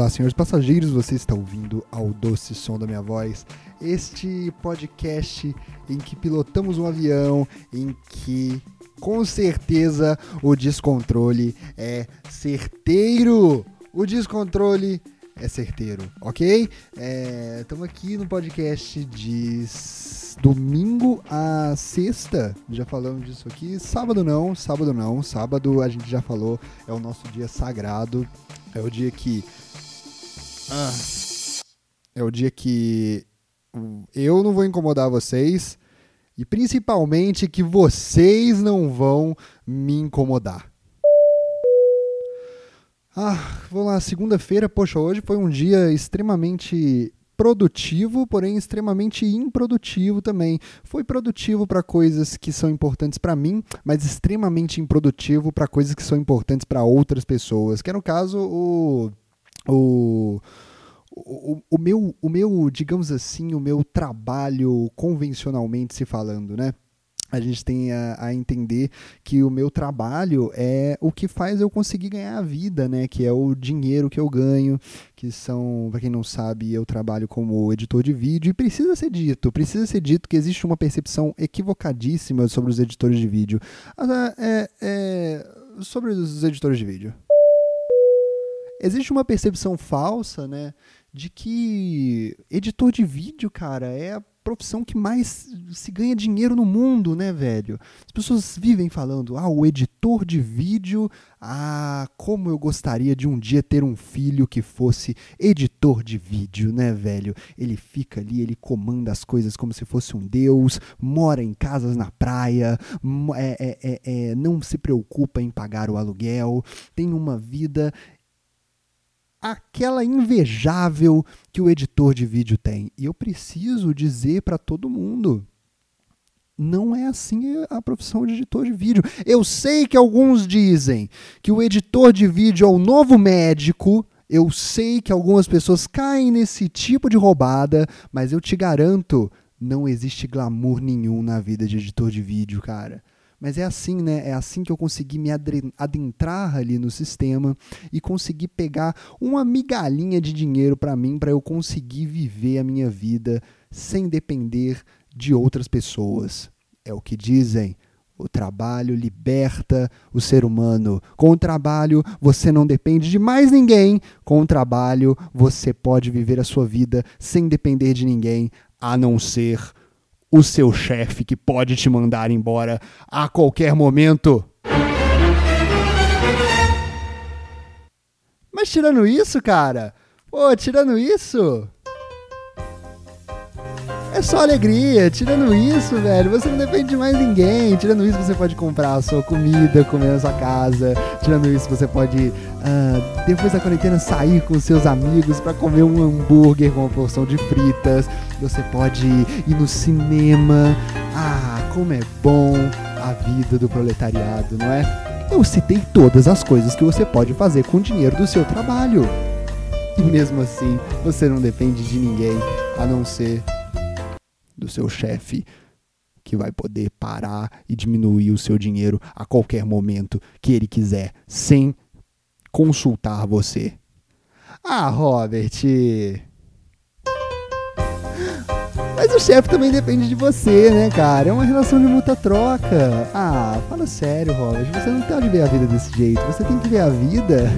Olá, senhores passageiros, você está ouvindo ao doce som da minha voz. Este podcast em que pilotamos um avião, em que com certeza o descontrole é certeiro. O descontrole é certeiro, ok? Estamos é, aqui no podcast de domingo a sexta. Já falamos disso aqui. Sábado não, sábado não. Sábado a gente já falou, é o nosso dia sagrado. É o dia que. Ah, é o dia que eu não vou incomodar vocês e principalmente que vocês não vão me incomodar. Ah, vamos lá, segunda-feira, poxa, hoje foi um dia extremamente produtivo, porém extremamente improdutivo também. Foi produtivo para coisas que são importantes para mim, mas extremamente improdutivo para coisas que são importantes para outras pessoas. Que é no caso o o o, o, meu, o meu, digamos assim, o meu trabalho convencionalmente se falando, né? a gente tem a, a, entender que o meu trabalho é o que faz eu conseguir ganhar a vida, né? Que é o dinheiro que eu ganho, que são, para quem não sabe, eu trabalho como editor de vídeo e precisa ser dito, precisa ser dito que existe uma percepção equivocadíssima sobre os editores de vídeo. Ah, é, é, sobre os editores de vídeo. Existe uma percepção falsa, né? De que editor de vídeo, cara, é a profissão que mais se ganha dinheiro no mundo, né, velho? As pessoas vivem falando, ah, o editor de vídeo, ah, como eu gostaria de um dia ter um filho que fosse editor de vídeo, né, velho? Ele fica ali, ele comanda as coisas como se fosse um deus, mora em casas na praia, é, é, é, é, não se preocupa em pagar o aluguel, tem uma vida aquela invejável que o editor de vídeo tem. E eu preciso dizer para todo mundo. Não é assim a profissão de editor de vídeo. Eu sei que alguns dizem que o editor de vídeo é o novo médico. Eu sei que algumas pessoas caem nesse tipo de roubada, mas eu te garanto, não existe glamour nenhum na vida de editor de vídeo, cara. Mas é assim, né? É assim que eu consegui me adentrar ali no sistema e conseguir pegar uma migalhinha de dinheiro para mim, para eu conseguir viver a minha vida sem depender de outras pessoas. É o que dizem. O trabalho liberta o ser humano. Com o trabalho, você não depende de mais ninguém. Com o trabalho, você pode viver a sua vida sem depender de ninguém, a não ser o seu chefe que pode te mandar embora a qualquer momento. Mas tirando isso, cara, pô, tirando isso, é só alegria. Tirando isso, velho, você não depende de mais ninguém. Tirando isso, você pode comprar a sua comida, comer na sua casa. Tirando isso, você pode, uh, depois da quarentena, sair com seus amigos para comer um hambúrguer com uma porção de fritas. Você pode ir no cinema. Ah, como é bom a vida do proletariado, não é? Eu citei todas as coisas que você pode fazer com o dinheiro do seu trabalho. E mesmo assim, você não depende de ninguém a não ser do seu chefe que vai poder parar e diminuir o seu dinheiro a qualquer momento que ele quiser, sem consultar você. Ah, Robert. Mas o chefe também depende de você, né, cara? É uma relação de muita troca. Ah, fala sério, Robert. Você não pode ver a vida desse jeito. Você tem que ver a vida.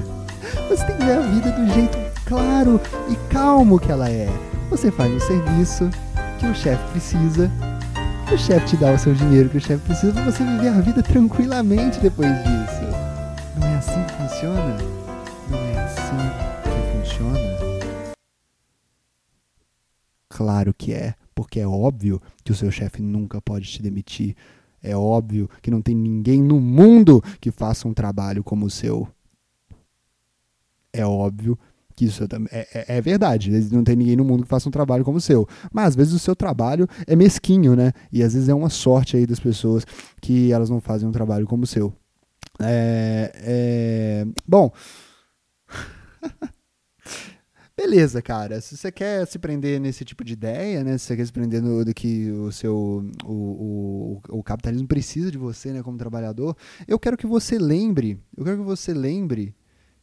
Você tem que ver a vida do jeito claro e calmo que ela é. Você faz um serviço, que o chefe precisa. O chefe te dá o seu dinheiro que o chefe precisa para você viver a vida tranquilamente depois disso. Não é assim que funciona? Não é assim que funciona? Claro que é, porque é óbvio que o seu chefe nunca pode te demitir. É óbvio que não tem ninguém no mundo que faça um trabalho como o seu. É óbvio que isso é, é, é, verdade. Não tem ninguém no mundo que faça um trabalho como o seu. Mas às vezes o seu trabalho é mesquinho, né? E às vezes é uma sorte aí das pessoas que elas não fazem um trabalho como o seu. É, é... Bom. Beleza, cara. Se você quer se prender nesse tipo de ideia, né? Se você quer se prender no do que o seu o, o, o capitalismo precisa de você, né, como trabalhador, eu quero que você lembre, eu quero que você lembre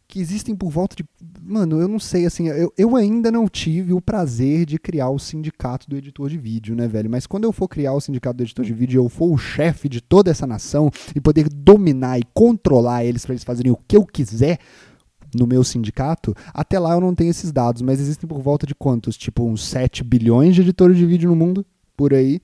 que existem por volta de. Mano, eu não sei, assim, eu, eu ainda não tive o prazer de criar o sindicato do editor de vídeo, né, velho? Mas quando eu for criar o sindicato do editor de vídeo, eu for o chefe de toda essa nação e poder dominar e controlar eles para eles fazerem o que eu quiser no meu sindicato, até lá eu não tenho esses dados, mas existem por volta de quantos? Tipo, uns 7 bilhões de editores de vídeo no mundo, por aí.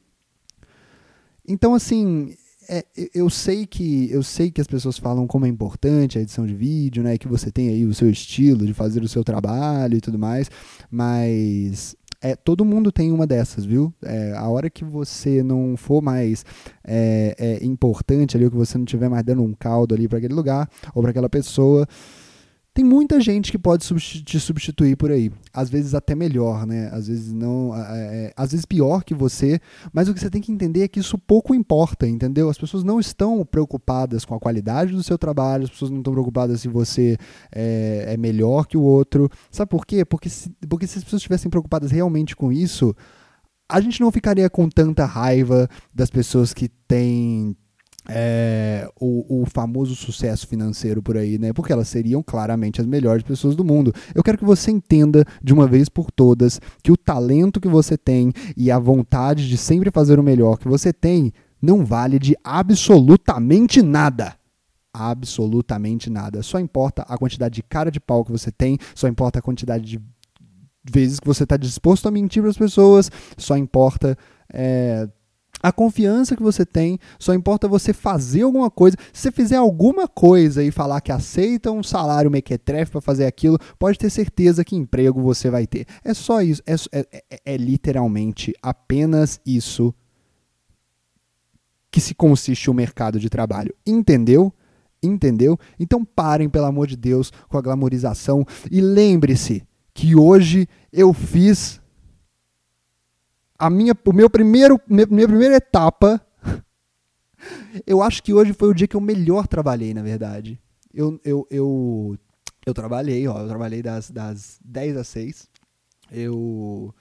Então, assim, é, eu sei que eu sei que as pessoas falam como é importante a edição de vídeo, né? Que você tem aí o seu estilo de fazer o seu trabalho e tudo mais, mas é, todo mundo tem uma dessas, viu? É, a hora que você não for mais é, é importante ali, ou que você não estiver mais dando um caldo ali para aquele lugar ou para aquela pessoa, tem muita gente que pode te substituir por aí. Às vezes até melhor, né? Às vezes não. É, às vezes pior que você. Mas o que você tem que entender é que isso pouco importa, entendeu? As pessoas não estão preocupadas com a qualidade do seu trabalho, as pessoas não estão preocupadas se você é, é melhor que o outro. Sabe por quê? Porque se, porque se as pessoas estivessem preocupadas realmente com isso, a gente não ficaria com tanta raiva das pessoas que têm é, o, o, famoso sucesso financeiro por aí, né? Porque elas seriam claramente as melhores pessoas do mundo. Eu quero que você entenda de uma vez por todas que o talento que você tem e a vontade de sempre fazer o melhor que você tem não vale de absolutamente nada. Absolutamente nada. Só importa a quantidade de cara de pau que você tem, só importa a quantidade de vezes que você está disposto a mentir para as pessoas, só importa. É, a confiança que você tem, só importa você fazer alguma coisa. Se você fizer alguma coisa e falar que aceita um salário mequetrefe para fazer aquilo, pode ter certeza que emprego você vai ter. É só isso. É, é, é, é literalmente apenas isso que se consiste o mercado de trabalho. Entendeu? Entendeu? Então parem, pelo amor de Deus, com a glamorização e lembre-se que hoje eu fiz a minha, o meu primeiro, minha, primeira etapa, eu acho que hoje foi o dia que eu melhor trabalhei, na verdade. Eu, eu, eu, eu trabalhei, ó, eu trabalhei das, das 10 às 6. Eu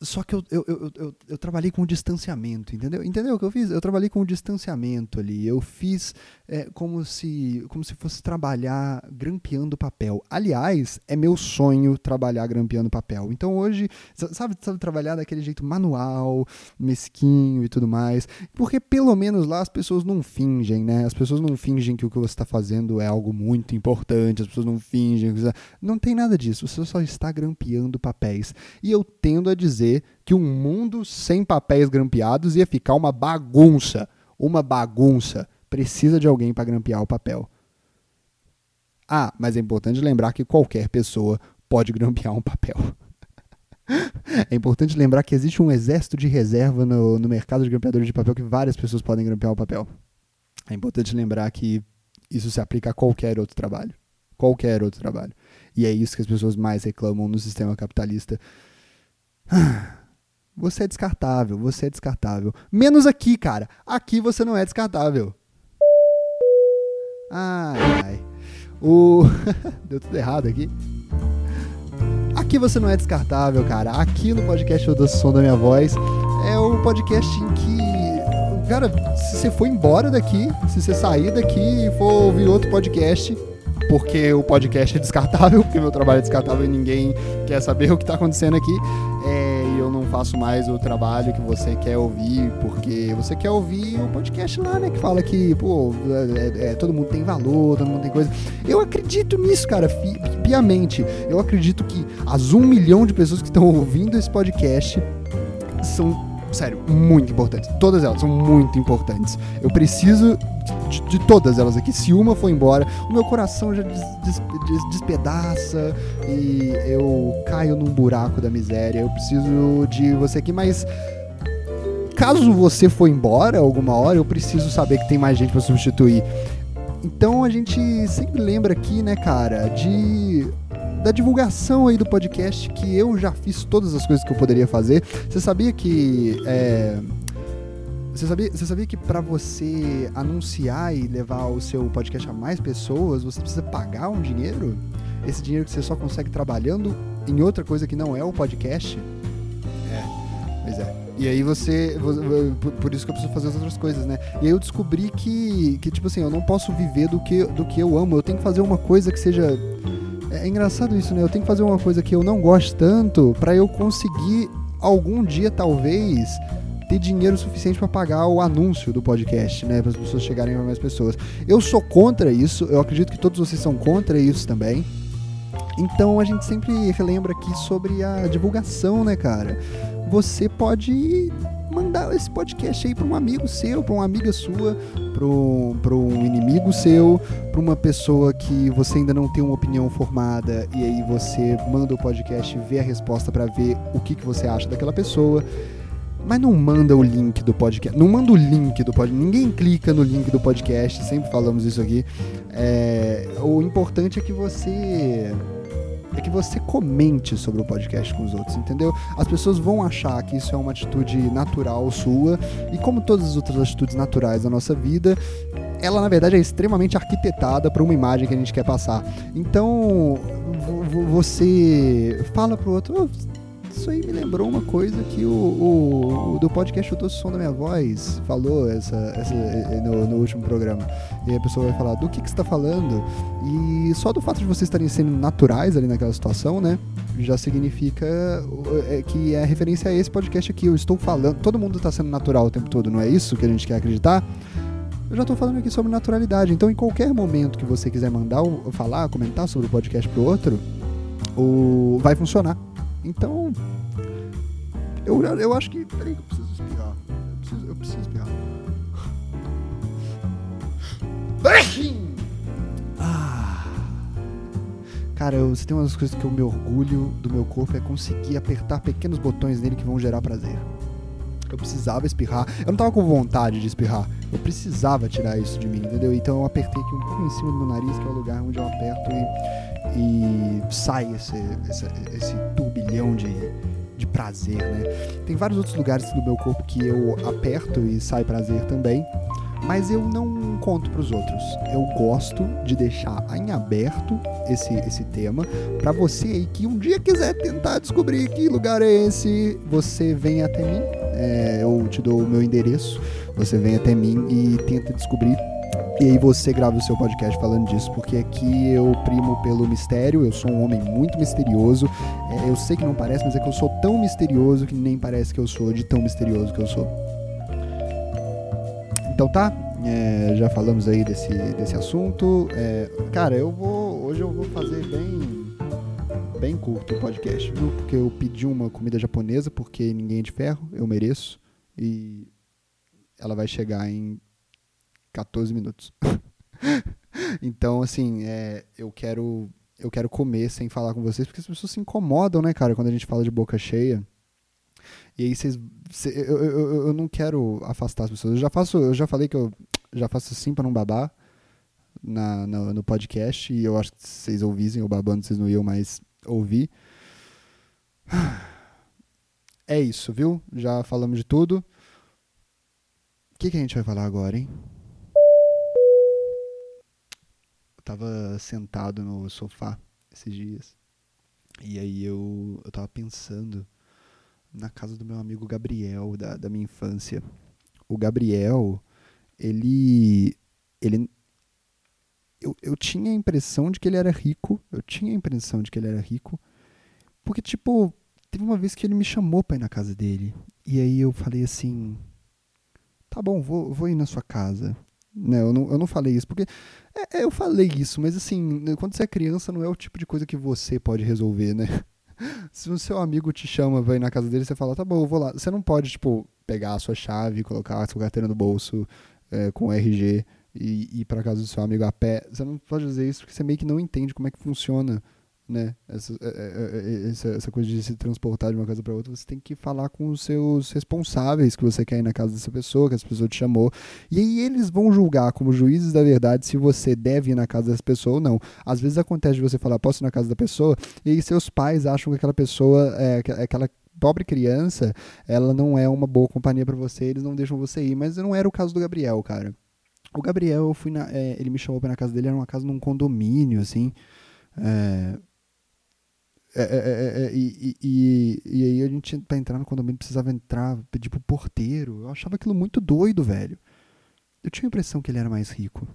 só que eu, eu, eu, eu, eu trabalhei com distanciamento, entendeu? Entendeu o que eu fiz? Eu trabalhei com distanciamento ali. Eu fiz é, como, se, como se fosse trabalhar grampeando papel. Aliás, é meu sonho trabalhar grampeando papel. Então hoje, sabe, sabe trabalhar daquele jeito manual, mesquinho e tudo mais. Porque pelo menos lá as pessoas não fingem, né? As pessoas não fingem que o que você está fazendo é algo muito importante. As pessoas não fingem. Não tem nada disso. Você só está grampeando papéis. E eu tendo a dizer que um mundo sem papéis grampeados ia ficar uma bagunça. Uma bagunça. Precisa de alguém para grampear o papel. Ah, mas é importante lembrar que qualquer pessoa pode grampear um papel. é importante lembrar que existe um exército de reserva no, no mercado de grampeadores de papel que várias pessoas podem grampear o papel. É importante lembrar que isso se aplica a qualquer outro trabalho. Qualquer outro trabalho. E é isso que as pessoas mais reclamam no sistema capitalista Você é descartável, você é descartável. Menos aqui, cara. Aqui você não é descartável. Ai, ai. O. Deu tudo errado aqui. Aqui você não é descartável, cara. Aqui no podcast O Doce Som da Minha Voz é o podcast em que. Cara, se você for embora daqui, se você sair daqui e for ouvir outro podcast, porque o podcast é descartável, porque meu trabalho é descartável e ninguém quer saber o que está acontecendo aqui. É, eu não faço mais o trabalho que você quer ouvir, porque você quer ouvir o podcast lá, né? Que fala que, pô, é, é, todo mundo tem valor, todo mundo tem coisa. Eu acredito nisso, cara, piamente. Eu acredito que as um milhão de pessoas que estão ouvindo esse podcast são sério, muito importantes. Todas elas são muito importantes. Eu preciso de, de, todas elas aqui. Se uma for embora, o meu coração já des, des, des, despedaça e eu caio num buraco da miséria. Eu preciso de você aqui, mas caso você for embora alguma hora, eu preciso saber que tem mais gente para substituir. Então a gente sempre lembra aqui, né, cara, de da divulgação aí do podcast, que eu já fiz todas as coisas que eu poderia fazer. Você sabia que. É, você sabia, você sabia que para você anunciar e levar o seu podcast a mais pessoas, você precisa pagar um dinheiro? Esse dinheiro que você só consegue trabalhando em outra coisa que não é o podcast? É, pois é. E aí você. Por isso que eu preciso fazer as outras coisas, né? E aí eu descobri que, que tipo assim, eu não posso viver do que, do que eu amo. Eu tenho que fazer uma coisa que seja. É, engraçado isso, né? Eu tenho que fazer uma coisa que eu não gosto tanto para eu conseguir algum dia, talvez, ter dinheiro suficiente para pagar o anúncio do podcast, né? Para as pessoas chegarem a mais pessoas. Eu sou contra isso, eu acredito que todos vocês são contra isso também. Então a gente sempre relembra aqui sobre a divulgação, né, cara? Você pode mandar esse podcast aí para um amigo seu, para uma amiga sua, para um inimigo seu, para uma pessoa que você ainda não tem uma opinião formada e aí você manda o podcast vê a resposta para ver o que, que você acha daquela pessoa. Mas não manda o link do podcast. Não manda o link do podcast. Ninguém clica no link do podcast. Sempre falamos isso aqui. É, o importante é que você é que você comente sobre o podcast com os outros, entendeu? As pessoas vão achar que isso é uma atitude natural sua, e como todas as outras atitudes naturais da nossa vida, ela na verdade é extremamente arquitetada para uma imagem que a gente quer passar. Então, você fala pro outro, oh, isso aí me lembrou uma coisa que o, o, o do podcast Eu Tô Som da Minha Voz falou essa, essa, no, no, último programa. E a pessoa vai falar, do que, que você está falando? E só do fato de vocês estarem sendo naturais ali naquela situação, né? Já significa é, que é referência a esse podcast aqui. Eu estou falando, todo mundo está sendo natural o tempo todo, não é isso que a gente quer acreditar? Eu já estou falando aqui sobre naturalidade. Então, em qualquer momento que você quiser mandar, falar, comentar sobre o podcast pro outro, o... vai funcionar. Então, eu, eu acho que. Peraí, eu preciso espirrar. Eu preciso, eu preciso espirrar. Ah. Cara, você tem umas coisas que eu me orgulho do meu corpo é conseguir apertar pequenos botões nele que vão gerar prazer. Eu precisava espirrar. Eu não tava com vontade de espirrar. Eu precisava tirar isso de mim, entendeu? Então eu apertei aqui um pouco em cima do meu nariz, que é o lugar onde eu aperto e, e sai esse, esse, esse turbilhão de, de prazer, né? Tem vários outros lugares do meu corpo que eu aperto e sai prazer também, mas eu não conto para os outros. Eu gosto de deixar em aberto esse, esse tema para você aí que um dia quiser tentar descobrir que lugar é esse, você vem até mim, é, eu te dou o meu endereço, você vem até mim e tenta descobrir e aí você grava o seu podcast falando disso, porque aqui eu primo pelo mistério, eu sou um homem muito misterioso. É, eu sei que não parece, mas é que eu sou tão misterioso que nem parece que eu sou, de tão misterioso que eu sou. Então tá, é, já falamos aí desse, desse assunto. É, cara, eu vou. Hoje eu vou fazer bem. Bem curto o podcast, viu? Porque eu pedi uma comida japonesa, porque ninguém é de ferro, eu mereço. E ela vai chegar em 14 minutos. então, assim, é, eu quero eu quero comer sem falar com vocês, porque as pessoas se incomodam, né, cara, quando a gente fala de boca cheia. E aí vocês. Cê, eu, eu, eu não quero afastar as pessoas. Eu já faço, eu já falei que eu já faço assim para não babar na, no, no podcast. E eu acho que vocês ouvissem eu babando, vocês não iam mais ouvir. É isso, viu? Já falamos de tudo. O que, que a gente vai falar agora, hein? Tava sentado no sofá esses dias. E aí eu, eu tava pensando na casa do meu amigo Gabriel, da, da minha infância. O Gabriel, ele. ele eu, eu tinha a impressão de que ele era rico. Eu tinha a impressão de que ele era rico. Porque, tipo, teve uma vez que ele me chamou pra ir na casa dele. E aí eu falei assim: tá bom, vou, vou ir na sua casa. Né, eu, não, eu não falei isso, porque é, é, eu falei isso, mas assim, quando você é criança, não é o tipo de coisa que você pode resolver, né? Se o seu amigo te chama, vai na casa dele, você fala, tá bom, eu vou lá. Você não pode, tipo, pegar a sua chave, colocar a sua carteira no bolso é, com RG e ir para casa do seu amigo a pé. Você não pode fazer isso porque você meio que não entende como é que funciona né? Essa, é, é, é, essa, essa, coisa de se transportar de uma casa para outra, você tem que falar com os seus responsáveis que você quer ir na casa dessa pessoa, que essa pessoa te chamou. E aí eles vão julgar como juízes da verdade se você deve ir na casa dessa pessoa ou não. Às vezes acontece de você falar, posso ir na casa da pessoa, e aí seus pais acham que aquela pessoa, é, aquela pobre criança, ela não é uma boa companhia para você, eles não deixam você ir. Mas não era o caso do Gabriel, cara. O Gabriel, eu fui na, é, ele me chamou ir na casa dele, era uma casa num condomínio, assim. É, É, é, é, é e, e, e, aí a gente, pra entrar no condomínio, precisava entrar, pedir pro porteiro. Eu achava aquilo muito doido, velho. Eu tinha a impressão que ele era mais rico.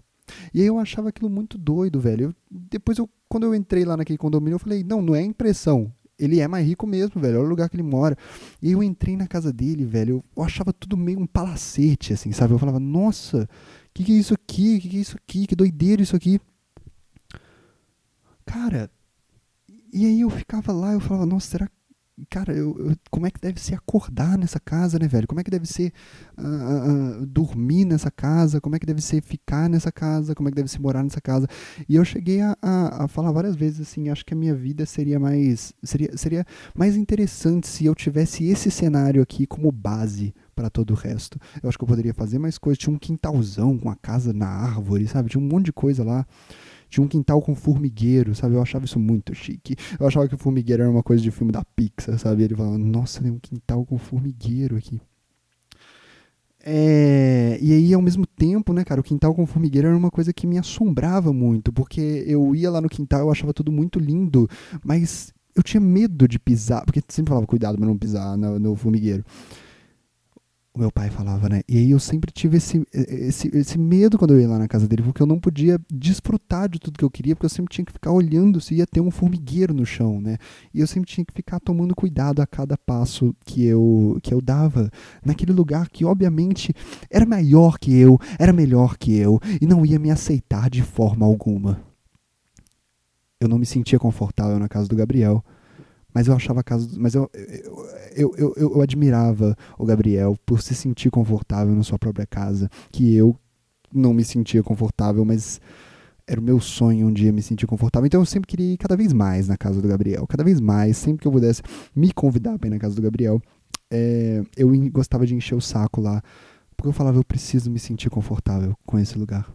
E aí eu achava aquilo muito doido, velho. Eu, depois, eu, quando eu entrei lá naquele condomínio, eu falei, não, não é impressão. Ele é mais rico mesmo, velho. Olha o lugar que ele mora. E eu entrei na casa dele, velho. Eu achava tudo meio um palacete, assim, sabe? Eu falava, nossa, o que, que é isso aqui? O que, que é isso aqui? Que doideira isso aqui. Cara, e aí eu ficava lá, eu falava, nossa, será que cara, eu, eu, como é que deve ser acordar nessa casa, né, velho? Como é que deve ser uh, uh, dormir nessa casa? Como é que deve ser ficar nessa casa? Como é que deve ser morar nessa casa? E eu cheguei a, a, a falar várias vezes assim, acho que a minha vida seria mais seria, seria mais interessante se eu tivesse esse cenário aqui como base para todo o resto. Eu acho que eu poderia fazer mais coisas. Tinha um quintalzão com a casa na árvore, sabe? Tinha um monte de coisa lá. Tinha um quintal com formigueiro, sabe? Eu achava isso muito chique. Eu achava que o formigueiro era uma coisa de filme da Pixar, sabe? Ele falava, nossa, tem um quintal com formigueiro aqui. É, e aí, ao mesmo tempo, né, cara, o quintal com formigueiro era uma coisa que me assombrava muito, porque eu ia lá no quintal, eu achava tudo muito lindo, mas eu tinha medo de pisar, porque sempre falava, cuidado pra não pisar no, no formigueiro o meu pai falava, né? E aí eu sempre tive esse, esse, esse medo quando eu ia lá na casa dele, porque eu não podia desfrutar de tudo que eu queria, porque eu sempre tinha que ficar olhando se ia ter um formigueiro no chão, né? E eu sempre tinha que ficar tomando cuidado a cada passo que eu, que eu dava naquele lugar que, obviamente, era maior que eu, era melhor que eu, e não ia me aceitar de forma alguma. Eu não me sentia confortável na casa do Gabriel mas eu achava casa. Mas eu eu, eu, eu, eu, admirava o Gabriel por se sentir confortável na sua própria casa. Que eu não me sentia confortável, mas era o meu sonho um dia me sentir confortável. Então eu sempre queria ir cada vez mais na casa do Gabriel. Cada vez mais, sempre que eu pudesse me convidar para ir na casa do Gabriel, é, eu gostava de encher o saco lá. Porque eu falava, eu preciso me sentir confortável com esse lugar.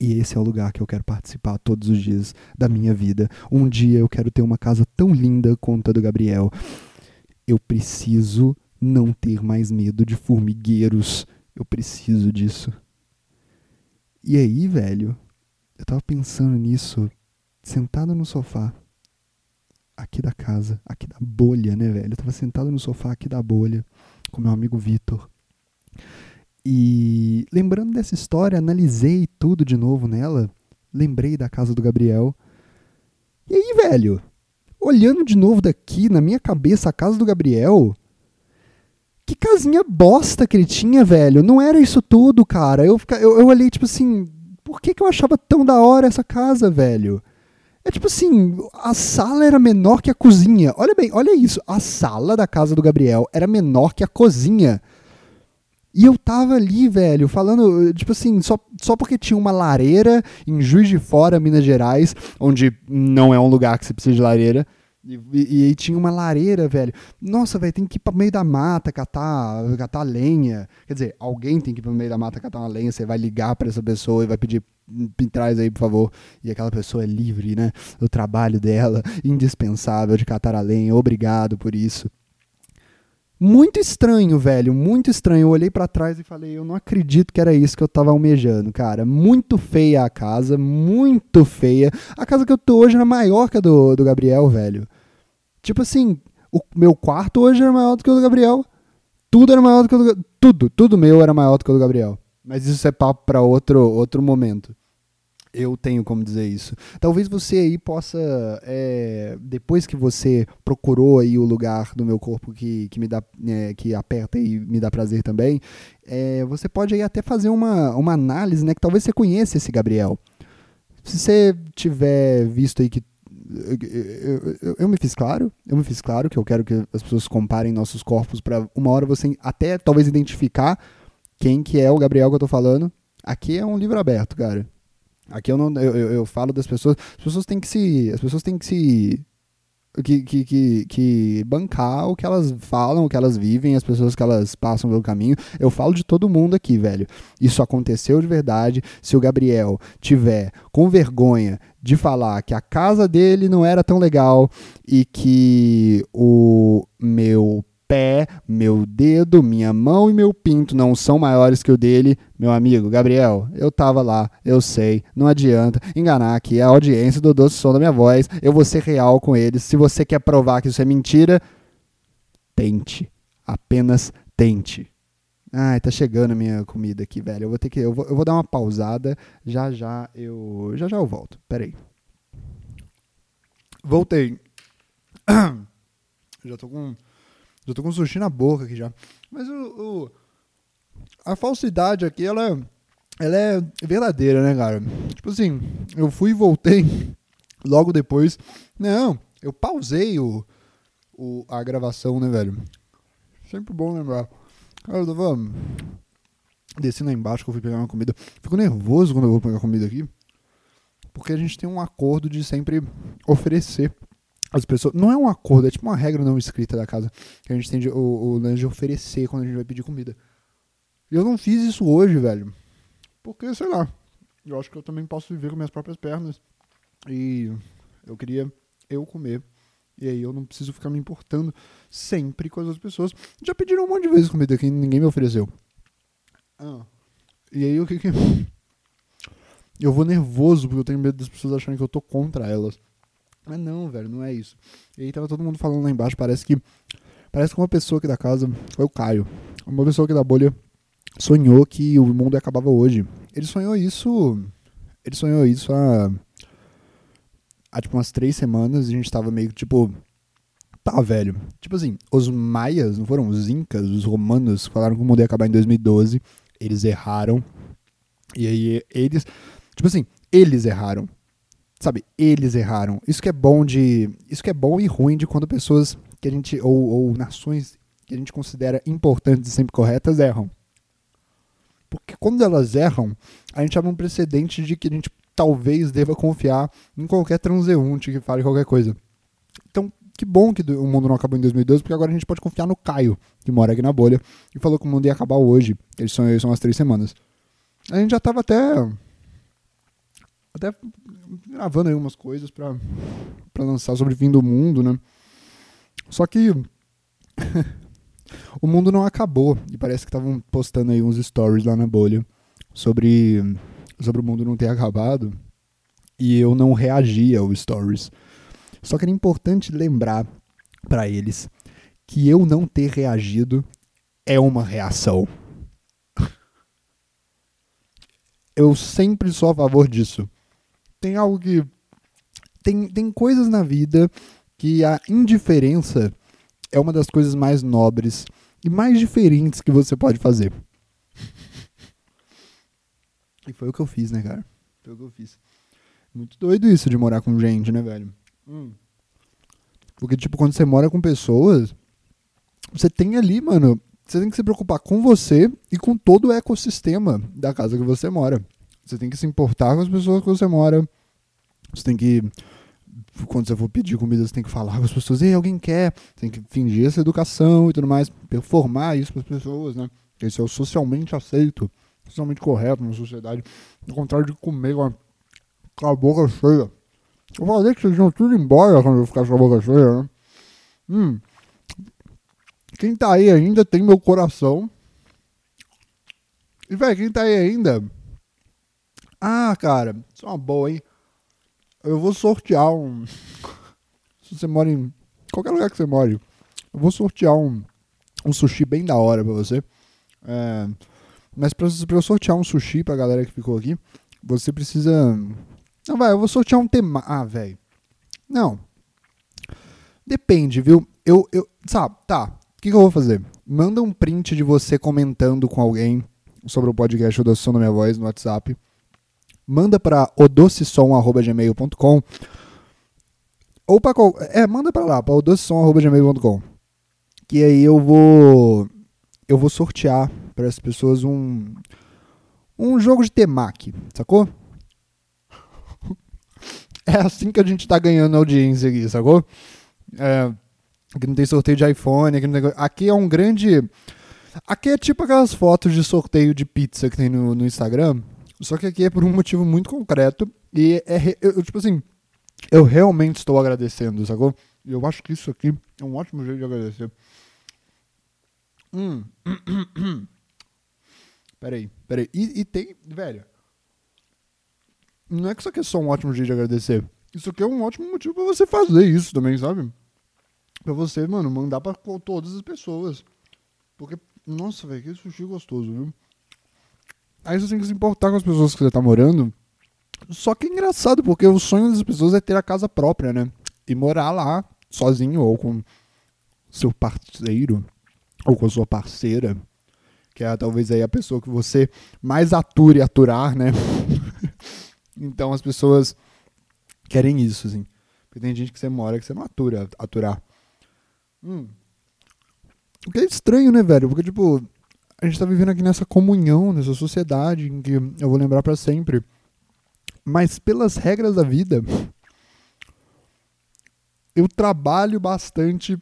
E esse é o lugar que eu quero participar todos os dias da minha vida. Um dia eu quero ter uma casa tão linda quanto a do Gabriel. Eu preciso não ter mais medo de formigueiros. Eu preciso disso. E aí, velho, eu tava pensando nisso, sentado no sofá, aqui da casa, aqui da bolha, né, velho? Eu tava sentado no sofá aqui da bolha, com meu amigo Vitor. E lembrando dessa história, analisei tudo de novo nela. Lembrei da casa do Gabriel. E aí, velho? Olhando de novo daqui, na minha cabeça, a casa do Gabriel. Que casinha bosta que ele tinha, velho. Não era isso tudo, cara. Eu, eu, eu olhei, tipo assim. Por que, que eu achava tão da hora essa casa, velho? É tipo assim, a sala era menor que a cozinha. Olha bem, olha isso. A sala da casa do Gabriel era menor que a cozinha. E eu tava ali, velho, falando, tipo assim, só, só porque tinha uma lareira em Juiz de Fora, Minas Gerais, onde não é um lugar que você precisa de lareira. E, aí tinha uma lareira, velho. Nossa, velho, tem que ir pra meio da mata catar, catar lenha. Quer dizer, alguém tem que ir pro meio da mata catar uma lenha. Você vai ligar para essa pessoa e vai pedir, me traz aí, por favor. E aquela pessoa é livre, né? O trabalho dela, indispensável de catar a lenha. Obrigado por isso. Muito estranho, velho, muito estranho. Eu olhei para trás e falei, eu não acredito que era isso que eu tava almejando, cara. Muito feia a casa, muito feia. A casa que eu tô hoje era maior que a do, do Gabriel, velho. Tipo assim, o meu quarto hoje era maior do que o do Gabriel. Tudo era maior do que o do Tudo, tudo meu era maior do que o do Gabriel. Mas isso é papo pra outro, outro momento eu tenho como dizer isso. Talvez você aí possa, é, depois que você procurou aí o lugar do meu corpo que, que me dá, é, que aperta e me dá prazer também, é, você pode aí até fazer uma, uma análise, né? Que talvez você conheça esse Gabriel. Se você tiver visto aí que eu, eu, eu, me fiz claro, eu me fiz claro que eu quero que as pessoas comparem nossos corpos para uma hora você até talvez identificar quem que é o Gabriel que eu tô falando. Aqui é um livro aberto, cara. Aqui eu não eu, eu, eu, falo das pessoas, as pessoas têm que se as pessoas têm que se que, que, que, que, bancar o que elas falam, o que elas vivem, as pessoas que elas passam pelo caminho. Eu falo de todo mundo aqui, velho. Isso aconteceu de verdade. Se o Gabriel tiver com vergonha de falar que a casa dele não era tão legal e que o meu pé, meu dedo, minha mão e meu pinto não são maiores que o dele, meu amigo Gabriel, eu tava lá, eu sei, não adianta enganar aqui a audiência do doce som da minha voz, eu vou ser real com eles. Se você quer provar que isso é mentira, tente, apenas tente. Ai, tá chegando a minha comida aqui, velho. Eu vou ter que. Eu vou, eu vou dar uma pausada. Já já eu. Já já eu volto. Pera aí. Voltei. já tô com. Já tô com sushi na boca aqui já. Mas o. o a falsidade aqui, ela. Ela é verdadeira, né, cara? Tipo assim, eu fui e voltei logo depois. Não, eu pausei o, o, a gravação, né, velho? Sempre bom lembrar. Cara, eu tava descendo lá embaixo que eu fui pegar uma comida. Fico nervoso quando eu vou pegar comida aqui. Porque a gente tem um acordo de sempre oferecer as pessoas. Não é um acordo, é tipo uma regra não escrita da casa. Que a gente tem de, o, o lance de oferecer quando a gente vai pedir comida. E eu não fiz isso hoje, velho. Porque, sei lá. Eu acho que eu também posso viver com minhas próprias pernas. E eu queria eu comer. E aí eu não preciso ficar me importando sempre com as outras pessoas. Já pediram um monte de vezes comida que ninguém me ofereceu. Ah. E aí o que que. Eu vou nervoso porque eu tenho medo das pessoas acharem que eu tô contra elas. Mas não, velho, não é isso. E aí tava todo mundo falando lá embaixo, parece que. Parece que uma pessoa aqui da casa. Foi o Caio. Uma pessoa aqui da bolha sonhou que o mundo acabava hoje. Ele sonhou isso. Ele sonhou isso há. Há tipo umas três semanas e a gente tava meio tipo Tá, velho. Tipo assim, os maias, não foram os incas, os romanos, falaram que o mundo ia acabar em 2012. Eles erraram. E aí eles. Tipo assim, eles erraram. Sabe, eles erraram. Isso que é bom de. Isso que é bom e ruim de quando pessoas que a gente. Ou, ou nações que a gente considera importantes e sempre corretas erram. Porque quando elas erram, a gente abre um precedente de que a gente talvez deva confiar em qualquer transeunte que fale qualquer coisa. Então, que bom que o mundo não acabou em 2012, porque agora a gente pode confiar no Caio, que mora aqui na bolha, e falou que o mundo ia acabar hoje. Eles são, eles são as três semanas. A gente já tava até. Até gravando aí umas coisas pra lançar sobre o fim do mundo, né? Só que. o mundo não acabou. E parece que estavam postando aí uns stories lá na bolha sobre, sobre o mundo não ter acabado. E eu não reagia aos stories. Só que era importante lembrar para eles que eu não ter reagido é uma reação. Eu sempre sou a favor disso. Tem algo que. Tem, tem coisas na vida que a indiferença é uma das coisas mais nobres e mais diferentes que você pode fazer. E foi o que eu fiz, né, cara? Foi o que eu fiz. Muito doido isso de morar com gente, né, velho? Hum. Porque, tipo, quando você mora com pessoas, você tem ali, mano, você tem que se preocupar com você e com todo o ecossistema da casa que você mora. Você tem que se importar com as pessoas que você mora. Você tem que. Quando você for pedir comida, você tem que falar com as pessoas. Ei, alguém quer? Tem que fingir essa educação e tudo mais. Performar isso para as pessoas, né? Isso é o socialmente aceito, socialmente correto na sociedade. Ao contrário de comer com a boca cheia. Eu falei que vocês iam tudo embora quando eu ficasse com a boca cheia, né? Hum. Quem tá aí ainda tem meu coração. E, velho, quem tá aí ainda. Ah, cara, isso é uma boa, hein? Eu vou sortear um. Se você mora em. Qualquer lugar que você more, eu vou sortear um, um sushi bem da hora pra você. É, mas pra, pra eu sortear um sushi pra galera que ficou aqui, você precisa não, vai, eu vou sortear um tema. Ah, velho. Não. Depende, viu? Eu, eu. Sabe, tá. O que, que, eu vou fazer? Manda um print de você comentando com alguém sobre o podcast O Doce Som da Minha Voz no WhatsApp. Manda pra odocesom.gmail.com ou qual. É, manda pra lá, pra odocesom.gmail.com. Que aí eu vou. Eu vou sortear para as pessoas um. Um jogo de temaki, sacou? É assim que a gente tá ganhando audiência aqui, sacou? É, aqui não tem sorteio de iPhone, aqui tem... Aqui é um grande... Aqui é tipo aquelas fotos de sorteio de pizza que tem no, no Instagram, só que aqui é por um motivo muito concreto e é, eu, tipo assim, eu realmente estou agradecendo, sacou? Eu acho que isso aqui é um ótimo jeito de agradecer. Hum. peraí, peraí. E, e tem, velho. Não é que isso aqui é só um ótimo jeito de agradecer. Isso aqui é um ótimo motivo pra você fazer isso também, sabe? Pra você, mano, mandar pra todas as pessoas. Porque, nossa, velho, que sushi gostoso, viu? Aí você tem que se importar com as pessoas que você tá morando. Só que é engraçado, porque o sonho das pessoas é ter a casa própria, né? E morar lá, sozinho ou com seu parceiro, ou com sua parceira, que é talvez aí a pessoa que você mais ature aturar, né? então as pessoas querem isso, assim. Porque tem gente que você mora que você não atura, aturar. Hum. O que é estranho, né, velho? Porque, tipo, a gente tá vivendo aqui nessa comunhão, nessa sociedade, em que eu vou lembrar para sempre. Mas pelas regras da vida, eu trabalho bastante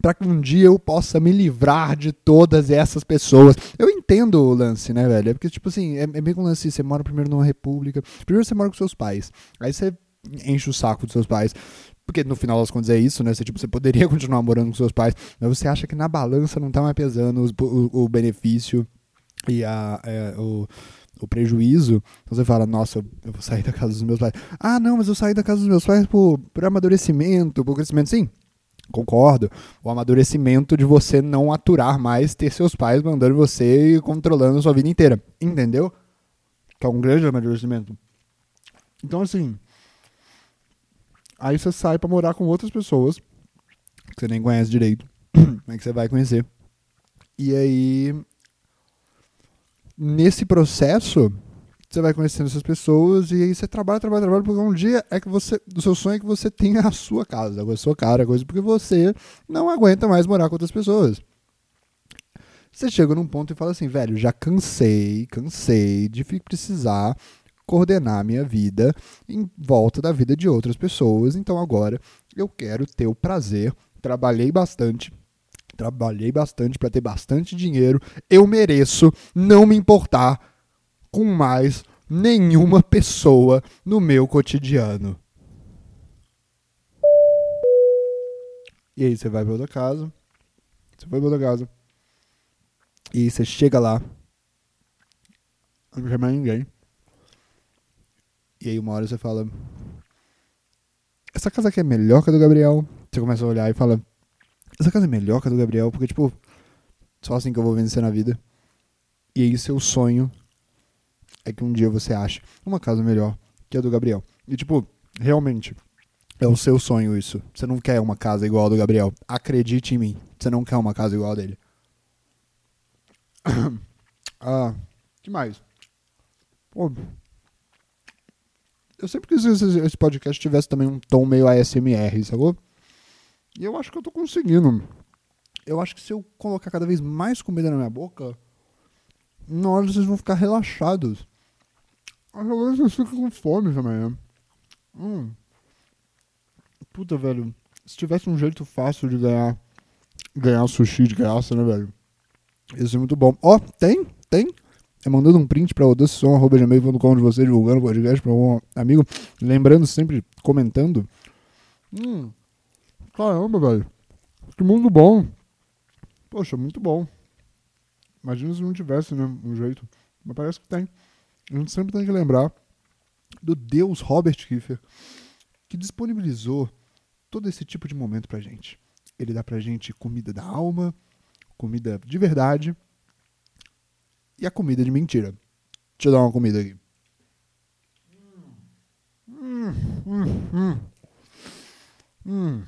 para que um dia eu possa me livrar de todas essas pessoas. Eu entendo o lance, né, velho? É porque, tipo assim, é, é meio que um lance, você mora primeiro numa república, primeiro você mora com seus pais, aí você enche o saco dos seus pais, porque no final das contas é isso, né? Você, tipo, você poderia continuar morando com seus pais, mas você acha que na balança não tá mais pesando os, o, o, benefício e a, é, o, o prejuízo. Então você fala, nossa, eu vou sair da casa dos meus pais. Ah, não, mas eu saí da casa dos meus pais por, por amadurecimento, por crescimento. Sim, concordo. O amadurecimento de você não aturar mais ter seus pais mandando você e controlando a sua vida inteira. Entendeu? Que é um grande amadurecimento. Então, assim. Aí você sai para morar com outras pessoas que você nem conhece direito. Como é que você vai conhecer? E aí. Nesse processo, você vai conhecendo essas pessoas e aí você trabalha, trabalha, trabalha, porque um dia é que você, o seu sonho é que você tenha a sua casa, a sua cara, a coisa, porque você não aguenta mais morar com outras pessoas. Você chega num ponto e fala assim, velho, já cansei, cansei de precisar coordenar minha vida em volta da vida de outras pessoas, então agora eu quero ter o prazer, trabalhei bastante, trabalhei bastante para ter bastante dinheiro, eu mereço não me importar com mais nenhuma pessoa no meu cotidiano. E aí você vai para outra casa. Você vai para outra casa. E você chega lá. Não chama ninguém. E aí uma hora você fala. Essa casa aqui é melhor que a do Gabriel. Você começa a olhar e fala. Essa casa é melhor que a do Gabriel, porque, tipo, só assim que eu vou vencer na vida. E aí seu sonho é que um dia você ache uma casa melhor que a do Gabriel. E, tipo, realmente, é o seu sonho isso. Você não quer uma casa igual a do Gabriel. Acredite em mim. Você não quer uma casa igual a dele. ah, que mais? Pô, eu sempre quis que esse podcast tivesse também um tom meio ASMR, sacou? E eu acho que eu tô conseguindo. Eu acho que se eu colocar cada vez mais comida na minha boca, na hora vocês vão ficar relaxados. Agora vocês ficam com fome também, né? Hum. Puta, velho. Se tivesse um jeito fácil de ganhar ganhar sushi de graça, né, velho? Isso é muito bom. Ó, oh, tem, tem. É mandando um print pra odossom.gmail.com de você divulgando o podcast pra um amigo. Lembrando sempre, comentando. Hum. Caramba, velho. Que mundo bom. Poxa, muito bom. Imagina se não tivesse, né? Um jeito. Mas parece que tem. A gente sempre tem que lembrar do Deus Robert Kiefer, que disponibilizou todo esse tipo de momento pra gente. Ele dá pra gente comida da alma, comida de verdade e a comida de mentira. Deixa eu dar uma comida aqui. Hum, hum, hum,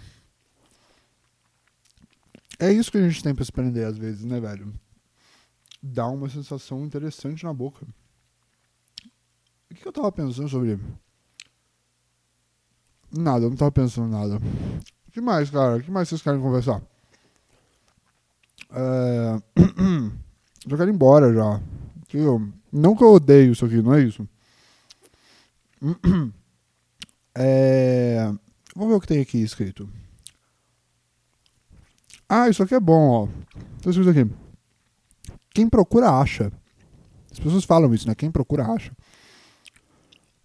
é isso que a gente tem pra se prender às vezes, né, velho? Dá uma sensação interessante na boca. O que eu tava pensando sobre. Nada, eu não tava pensando nada. O que mais, cara? O que mais vocês querem conversar? É... já quero ir embora já. Eu... Não que eu odeio isso aqui, não é isso? É... Vamos ver o que tem aqui escrito. Ah, isso aqui é bom, ó. Tá escrito aqui. Quem procura acha. As pessoas falam isso, né? Quem procura acha.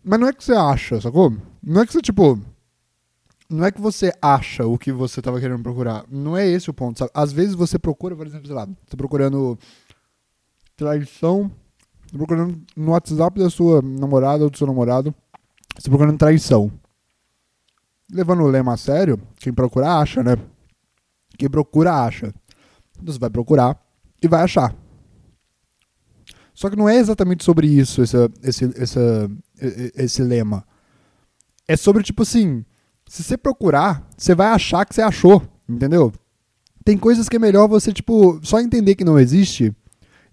Mas não é que você acha, sacou? Não é que você, tipo. não é que você acha o que você estava querendo procurar. Não é esse o ponto, sabe? Às vezes você procura, por exemplo, sei lá, você procurando traição, você procurando no WhatsApp da sua namorada ou do seu namorado, você procurando traição. Levando o lema a sério, quem procura acha, né? Quem procura acha. Então você vai procurar e vai achar. Só que não é exatamente sobre isso esse, esse, esse, esse lema. É sobre, tipo assim, se você procurar, você vai achar que você achou, entendeu? Tem coisas que é melhor você, tipo, só entender que não existe.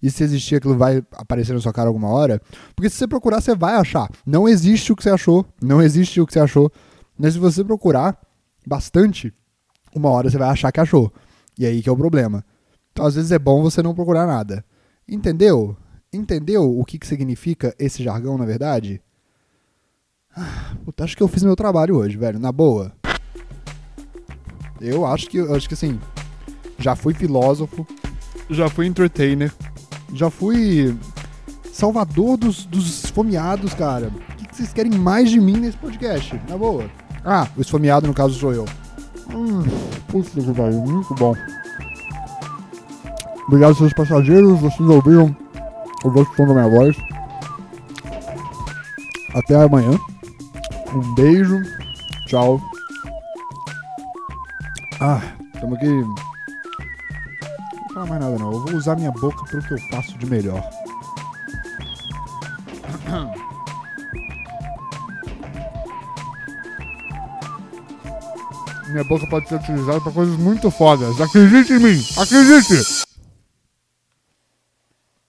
E se existir, aquilo vai aparecer na sua cara alguma hora. Porque se você procurar, você vai achar. Não existe o que você achou. Não existe o que você achou. Mas se você procurar bastante, uma hora você vai achar que achou. E aí que é o problema. Então, às vezes é bom você não procurar nada. Entendeu? Entendeu o que, que significa esse jargão, na verdade? Puta, acho que eu fiz meu trabalho hoje, velho, na boa. Eu acho que, acho que assim, já fui filósofo, já fui entertainer, já fui salvador dos, dos esfomeados, cara. O que, vocês querem mais de mim nesse podcast? Na boa. Ah, o esfomeado no caso sou eu. Hum, puta que pariu, muito bom. Obrigado, seus passageiros. Vocês ouviram o som da minha voz. Até amanhã. Um beijo. Tchau. Ah, estamos aqui. Falar mais nada não. Eu vou usar minha boca para o que eu faço de melhor. Minha boca pode ser utilizada para coisas muito fodas. Acredite em mim! Acredite!